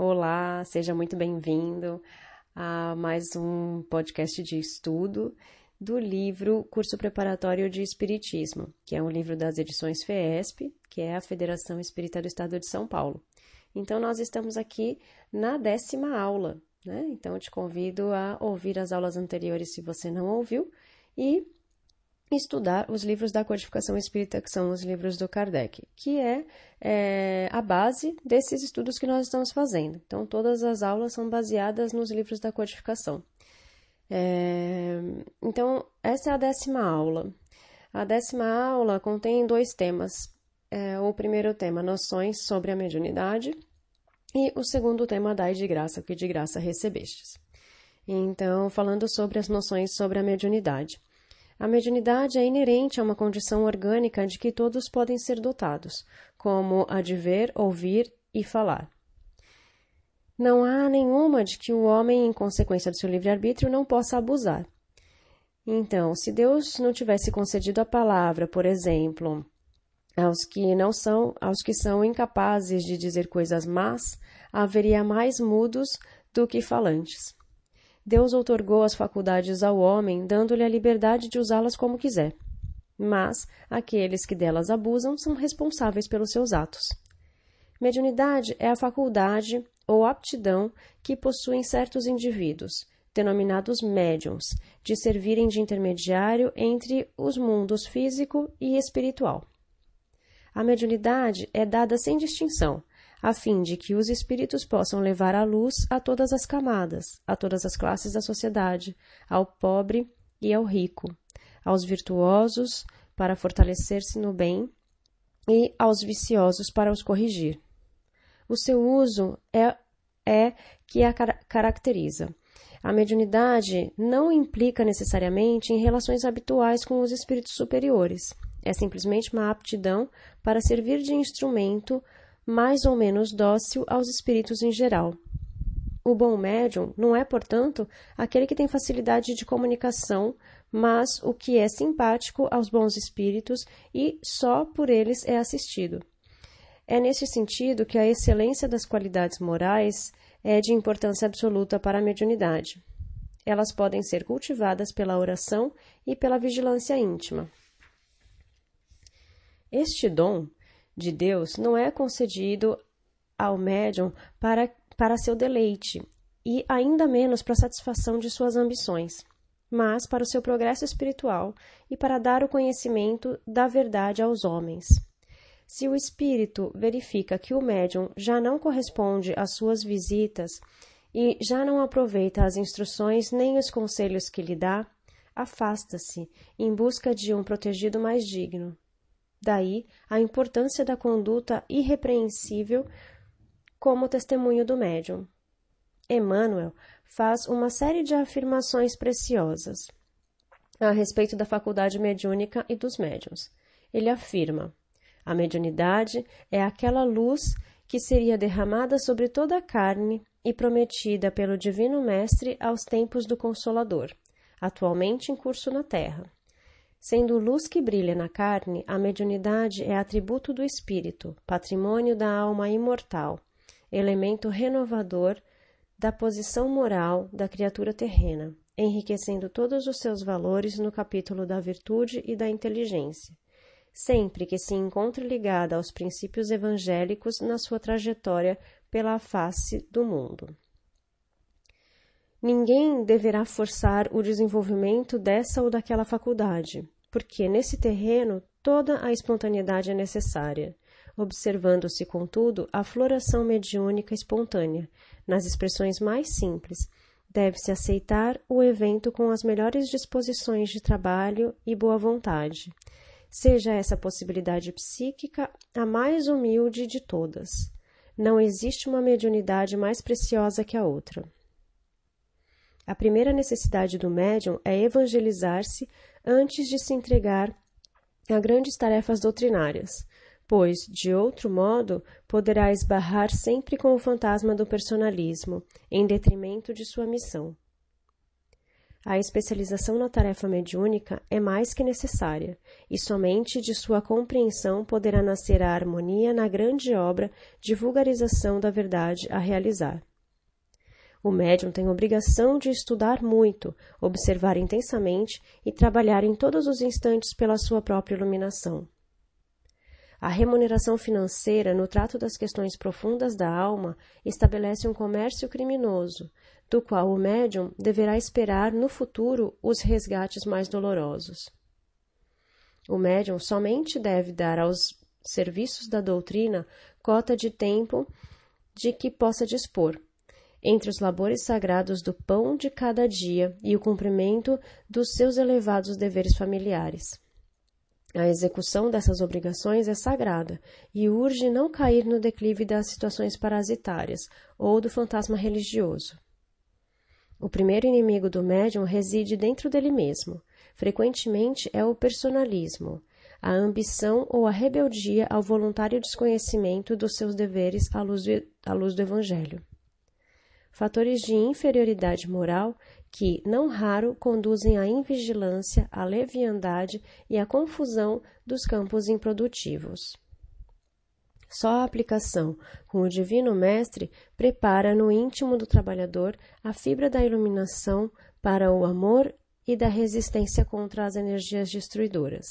Olá, seja muito bem-vindo a mais um podcast de estudo do livro Curso Preparatório de Espiritismo, que é um livro das edições FESP, que é a Federação Espírita do Estado de São Paulo. Então, nós estamos aqui na décima aula, né? Então, eu te convido a ouvir as aulas anteriores se você não ouviu e estudar os livros da codificação espírita, que são os livros do Kardec, que é, é, a base desses estudos que nós estamos fazendo. Então, todas as aulas são baseadas nos livros da codificação. É, então, essa é a décima aula. A décima aula contém dois temas. É, o primeiro tema, noções sobre a mediunidade, e o segundo tema, dai de graça, que de graça recebestes. Então, falando sobre as noções sobre a mediunidade. A mediunidade é inerente a uma condição orgânica de que todos podem ser dotados, como a de ver, ouvir e falar. Não há nenhuma de que o homem, em consequência do seu livre-arbítrio, não possa abusar. Então, se Deus não tivesse concedido a palavra, por exemplo, aos que não são, aos que são incapazes de dizer coisas más, haveria mais mudos do que falantes. Deus outorgou as faculdades ao homem, dando-lhe a liberdade de usá-las como quiser. Mas aqueles que delas abusam são responsáveis pelos seus atos. Mediunidade é a faculdade ou aptidão que possuem certos indivíduos, denominados médiums, de servirem de intermediário entre os mundos físico e espiritual. A mediunidade é dada sem distinção, a fim de que os espíritos possam levar a luz a todas as camadas, a todas as classes da sociedade, ao pobre e ao rico, aos virtuosos para fortalecer-se no bem e aos viciosos para os corrigir. O seu uso é, é que a car caracteriza. A mediunidade não implica necessariamente em relações habituais com os espíritos superiores. É simplesmente uma aptidão para servir de instrumento mais ou menos dócil aos espíritos em geral. O bom médium não é, portanto, aquele que tem facilidade de comunicação, mas o que é simpático aos bons espíritos e só por eles é assistido. É nesse sentido que a excelência das qualidades morais é de importância absoluta para a mediunidade. Elas podem ser cultivadas pela oração e pela vigilância íntima. Este dom de Deus não é concedido ao médium para, para seu deleite e ainda menos para satisfação de suas ambições, mas para o seu progresso espiritual e para dar o conhecimento da verdade aos homens. Se o espírito verifica que o médium já não corresponde às suas visitas e já não aproveita as instruções nem os conselhos que lhe dá, afasta-se em busca de um protegido mais digno. Daí a importância da conduta irrepreensível como testemunho do médium. Emmanuel faz uma série de afirmações preciosas a respeito da faculdade mediúnica e dos médiums. Ele afirma: a mediunidade é aquela luz que seria derramada sobre toda a carne e prometida pelo Divino Mestre aos tempos do Consolador, atualmente em curso na Terra. Sendo luz que brilha na carne, a mediunidade é atributo do espírito, patrimônio da alma imortal, elemento renovador da posição moral da criatura terrena, enriquecendo todos os seus valores no capítulo da virtude e da inteligência, sempre que se encontre ligada aos princípios evangélicos na sua trajetória pela face do mundo. Ninguém deverá forçar o desenvolvimento dessa ou daquela faculdade, porque nesse terreno toda a espontaneidade é necessária, observando-se, contudo, a floração mediúnica espontânea, nas expressões mais simples. Deve-se aceitar o evento com as melhores disposições de trabalho e boa vontade. Seja essa possibilidade psíquica a mais humilde de todas. Não existe uma mediunidade mais preciosa que a outra. A primeira necessidade do médium é evangelizar-se antes de se entregar a grandes tarefas doutrinárias, pois, de outro modo, poderá esbarrar sempre com o fantasma do personalismo, em detrimento de sua missão. a especialização na tarefa mediúnica é mais que necessária, e somente de sua compreensão poderá nascer a harmonia na grande obra de vulgarização da verdade a realizar. O médium tem obrigação de estudar muito, observar intensamente e trabalhar em todos os instantes pela sua própria iluminação. A remuneração financeira, no trato das questões profundas da alma, estabelece um comércio criminoso, do qual o médium deverá esperar no futuro os resgates mais dolorosos. O médium somente deve dar aos serviços da doutrina cota de tempo de que possa dispor, entre os labores sagrados do pão de cada dia e o cumprimento dos seus elevados deveres familiares. A execução dessas obrigações é sagrada e urge não cair no declive das situações parasitárias ou do fantasma religioso. O primeiro inimigo do médium reside dentro dele mesmo. Frequentemente é o personalismo, a ambição ou a rebeldia ao voluntário desconhecimento dos seus deveres à luz do, à luz do Evangelho. Fatores de inferioridade moral que, não raro, conduzem à invigilância, à leviandade e à confusão dos campos improdutivos. Só a aplicação com o Divino Mestre prepara no íntimo do trabalhador a fibra da iluminação para o amor e da resistência contra as energias destruidoras,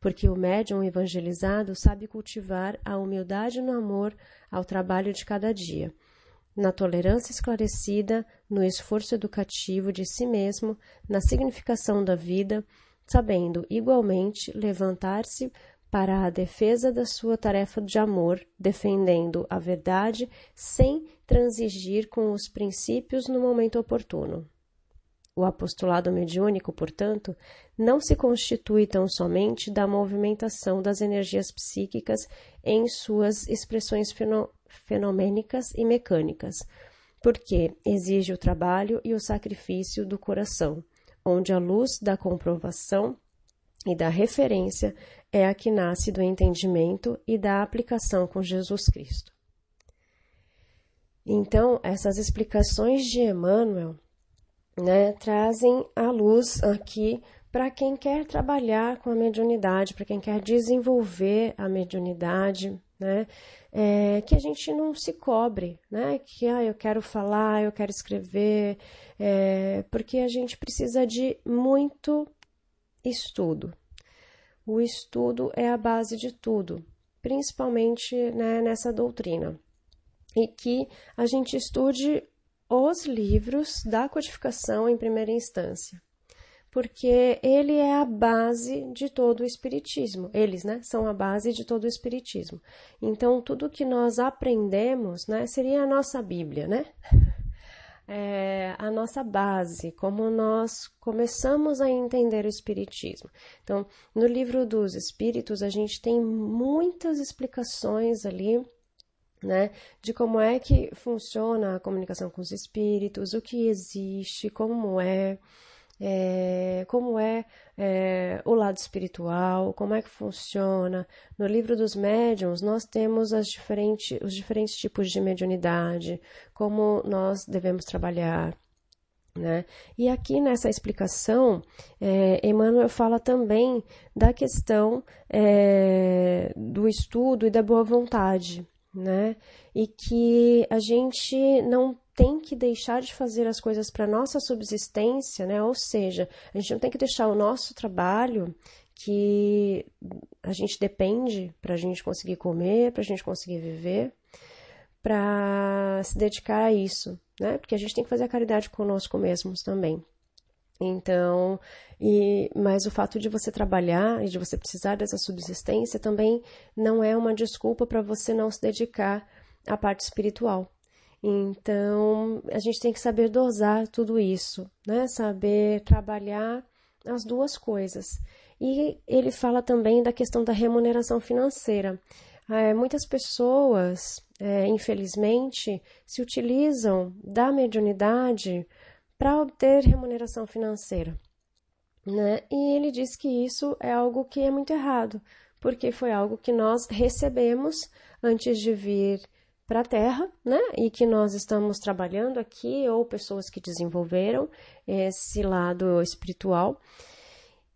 porque o médium evangelizado sabe cultivar a humildade no amor ao trabalho de cada dia na tolerância esclarecida, no esforço educativo de si mesmo, na significação da vida, sabendo igualmente levantar-se para a defesa da sua tarefa de amor, defendendo a verdade sem transigir com os princípios no momento oportuno. O apostolado mediúnico, portanto, não se constitui tão somente da movimentação das energias psíquicas em suas expressões fenomênicas e mecânicas, porque exige o trabalho e o sacrifício do coração, onde a luz da comprovação e da referência é a que nasce do entendimento e da aplicação com Jesus Cristo. Então, essas explicações de Emmanuel né, trazem a luz aqui para quem quer trabalhar com a mediunidade, para quem quer desenvolver a mediunidade, né? É, que a gente não se cobre, né? Que ah, eu quero falar, eu quero escrever, é, porque a gente precisa de muito estudo. O estudo é a base de tudo, principalmente né, nessa doutrina. E que a gente estude os livros da codificação em primeira instância porque ele é a base de todo o espiritismo. Eles, né, são a base de todo o espiritismo. Então, tudo que nós aprendemos, né, seria a nossa Bíblia, né? É a nossa base, como nós começamos a entender o Espiritismo. Então, no livro dos Espíritos, a gente tem muitas explicações ali né, de como é que funciona a comunicação com os espíritos, o que existe, como é, é, como é, é, o lado espiritual, como é que funciona. No livro dos médiuns, nós temos diferentes, os diferentes tipos de mediunidade, como nós devemos trabalhar. Né? E aqui nessa explicação, é, Emmanuel fala também da questão é, do estudo e da boa vontade, né? E que a gente não tem que deixar de fazer as coisas para nossa subsistência, né? Ou seja, a gente não tem que deixar o nosso trabalho que a gente depende para a gente conseguir comer, para a gente conseguir viver, para se dedicar a isso, né? Porque a gente tem que fazer a caridade conosco mesmos também. Então, e, mas o fato de você trabalhar e de você precisar dessa subsistência também não é uma desculpa para você não se dedicar à parte espiritual, então, a gente tem que saber dosar tudo isso, né? Saber trabalhar as duas coisas. E ele fala também da questão da remuneração financeira. É, muitas pessoas, é, infelizmente, se utilizam da mediunidade para obter remuneração financeira. Né? E ele diz que isso é algo que é muito errado, porque foi algo que nós recebemos antes de vir para a Terra, né? E que nós estamos trabalhando aqui, ou pessoas que desenvolveram esse lado espiritual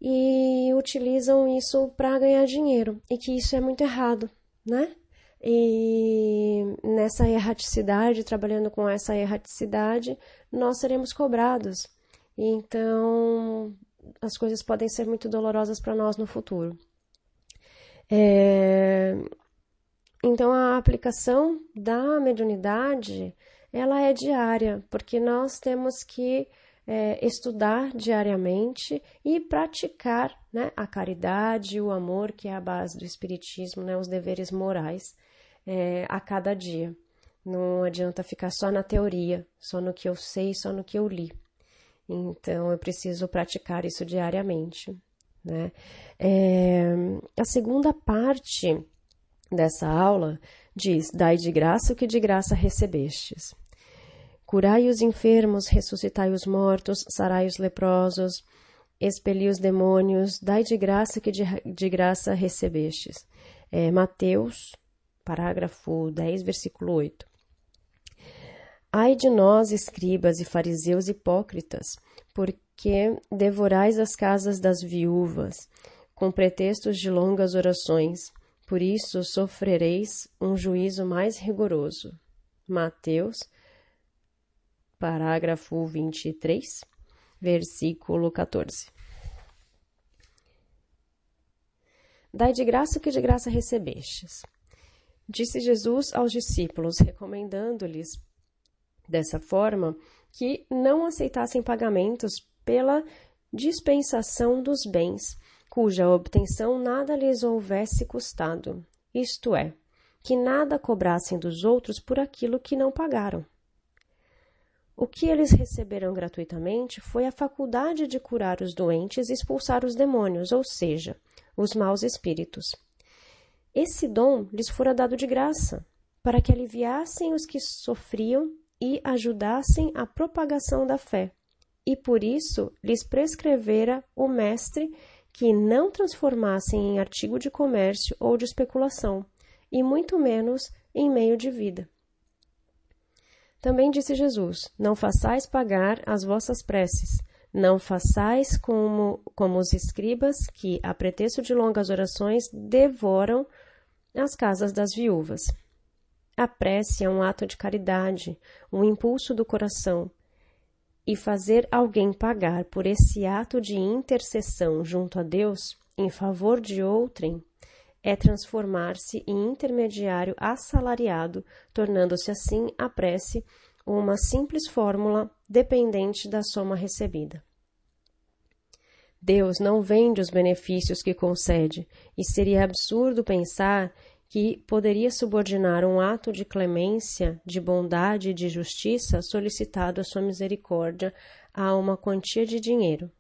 e utilizam isso para ganhar dinheiro, e que isso é muito errado, né? E nessa erraticidade, trabalhando com essa erraticidade, nós seremos cobrados. Então, as coisas podem ser muito dolorosas para nós no futuro. É, então a aplicação da mediunidade ela é diária, porque nós temos que é, estudar diariamente e praticar né, a caridade, o amor, que é a base do Espiritismo, né, os deveres morais é, a cada dia. Não adianta ficar só na teoria, só no que eu sei, só no que eu li. Então eu preciso praticar isso diariamente. Né? É, a segunda parte dessa aula diz: Dai de graça o que de graça recebestes. Curai os enfermos, ressuscitai os mortos, sarai os leprosos, expeli os demônios, dai de graça o que de, de graça recebestes. É, Mateus, parágrafo 10, versículo 8. Ai de nós, escribas e fariseus hipócritas, porque devorais as casas das viúvas, com pretextos de longas orações por isso sofrereis um juízo mais rigoroso. Mateus, parágrafo 23, versículo 14. Dai de graça o que de graça recebestes. Disse Jesus aos discípulos, recomendando-lhes dessa forma que não aceitassem pagamentos pela dispensação dos bens cuja obtenção nada lhes houvesse custado, isto é, que nada cobrassem dos outros por aquilo que não pagaram. O que eles receberam gratuitamente foi a faculdade de curar os doentes e expulsar os demônios, ou seja, os maus espíritos. Esse dom lhes fora dado de graça, para que aliviassem os que sofriam e ajudassem a propagação da fé. E por isso lhes prescrevera o Mestre que não transformassem em artigo de comércio ou de especulação, e muito menos em meio de vida. Também disse Jesus: Não façais pagar as vossas preces, não façais como, como os escribas, que, a pretexto de longas orações, devoram as casas das viúvas. A prece é um ato de caridade, um impulso do coração, e fazer alguém pagar por esse ato de intercessão junto a Deus em favor de outrem é transformar-se em intermediário assalariado, tornando-se assim a prece uma simples fórmula dependente da soma recebida. Deus não vende os benefícios que concede, e seria absurdo pensar que poderia subordinar um ato de clemência, de bondade e de justiça solicitado à sua misericórdia a uma quantia de dinheiro.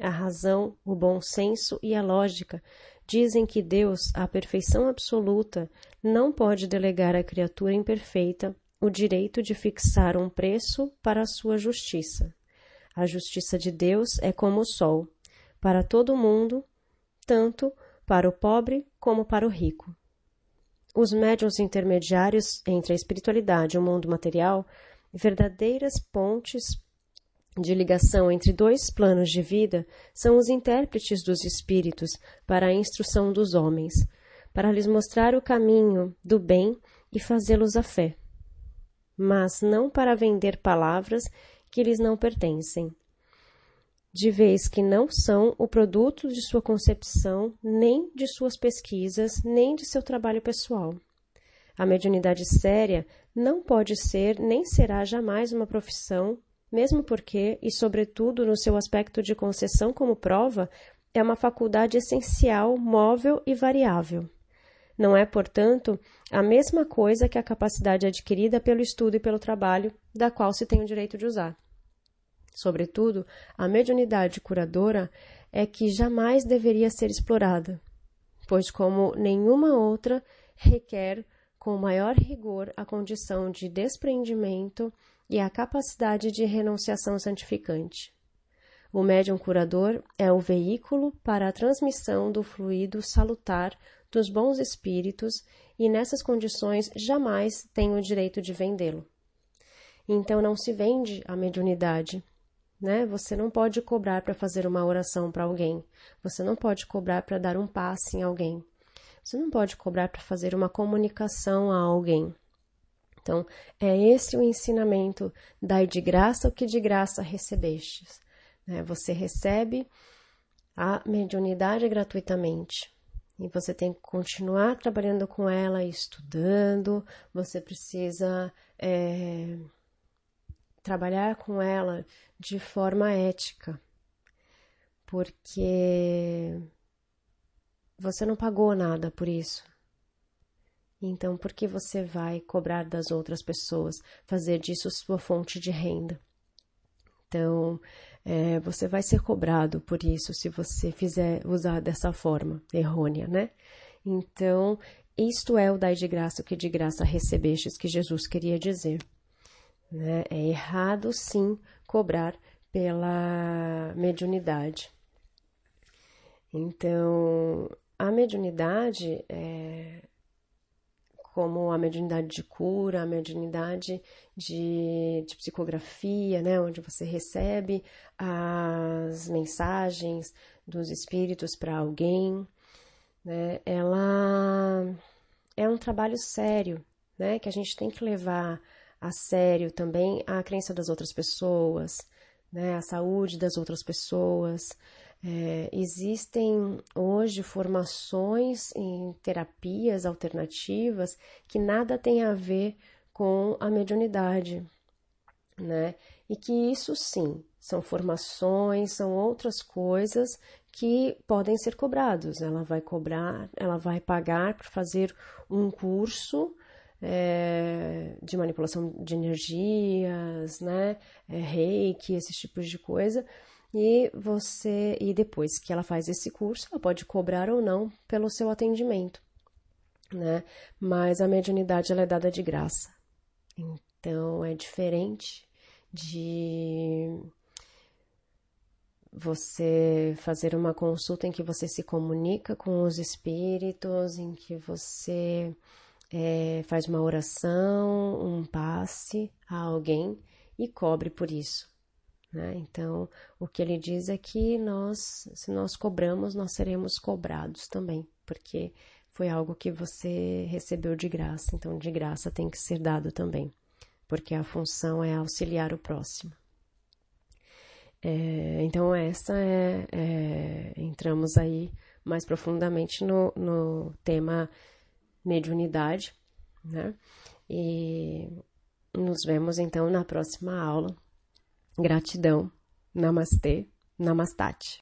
A razão, o bom senso e a lógica dizem que Deus, a perfeição absoluta, não pode delegar à criatura imperfeita o direito de fixar um preço para a sua justiça. A justiça de Deus é como o sol, para todo mundo, tanto para o pobre como para o rico. Os médiuns intermediários entre a espiritualidade e o mundo material, verdadeiras pontes de ligação entre dois planos de vida, são os intérpretes dos espíritos para a instrução dos homens, para lhes mostrar o caminho do bem e fazê-los à fé, mas não para vender palavras que lhes não pertencem de vez que não são o produto de sua concepção, nem de suas pesquisas, nem de seu trabalho pessoal. A mediunidade séria não pode ser nem será jamais uma profissão, mesmo porque, e sobretudo no seu aspecto de concessão como prova, é uma faculdade essencial, móvel e variável. Não é, portanto, a mesma coisa que a capacidade adquirida pelo estudo e pelo trabalho, da qual se tem o direito de usar. Sobretudo, a mediunidade curadora é que jamais deveria ser explorada, pois, como nenhuma outra, requer com maior rigor a condição de despreendimento e a capacidade de renunciação santificante. O médium curador é o veículo para a transmissão do fluido salutar dos bons espíritos e nessas condições jamais tem o direito de vendê-lo. Então não se vende a mediunidade, né? Você não pode cobrar para fazer uma oração para alguém. Você não pode cobrar para dar um passe em alguém. Você não pode cobrar para fazer uma comunicação a alguém. Então, é esse o ensinamento: dai de graça o que de graça recebestes. Né? Você recebe a mediunidade gratuitamente. E você tem que continuar trabalhando com ela, estudando, você precisa é, trabalhar com ela de forma ética, porque você não pagou nada por isso. Então, por que você vai cobrar das outras pessoas, fazer disso sua fonte de renda? Então, é, você vai ser cobrado por isso se você fizer usar dessa forma errônea, né? Então, isto é o dai de graça, o que de graça recebestes, que Jesus queria dizer. Né? É errado, sim, cobrar pela mediunidade. Então, a mediunidade é, como a mediunidade de cura, a mediunidade de, de psicografia, né, onde você recebe as mensagens dos espíritos para alguém, né, ela é um trabalho sério, né, que a gente tem que levar a sério também a crença das outras pessoas, né, a saúde das outras pessoas, é, existem hoje formações em terapias alternativas que nada tem a ver com a mediunidade, né? E que isso sim são formações, são outras coisas que podem ser cobrados. Ela vai cobrar, ela vai pagar para fazer um curso é, de manipulação de energias, né? É, reiki, esses tipos de coisa e você e depois que ela faz esse curso, ela pode cobrar ou não pelo seu atendimento, né? Mas a mediunidade ela é dada de graça. Então é diferente de você fazer uma consulta em que você se comunica com os espíritos, em que você é, faz uma oração, um passe a alguém e cobre por isso. Né? Então, o que ele diz é que nós, se nós cobramos, nós seremos cobrados também, porque foi algo que você recebeu de graça, então de graça tem que ser dado também, porque a função é auxiliar o próximo. É, então, essa é, é, Entramos aí mais profundamente no, no tema mediunidade, né? E nos vemos então na próxima aula Gratidão. Namastê. Namastate.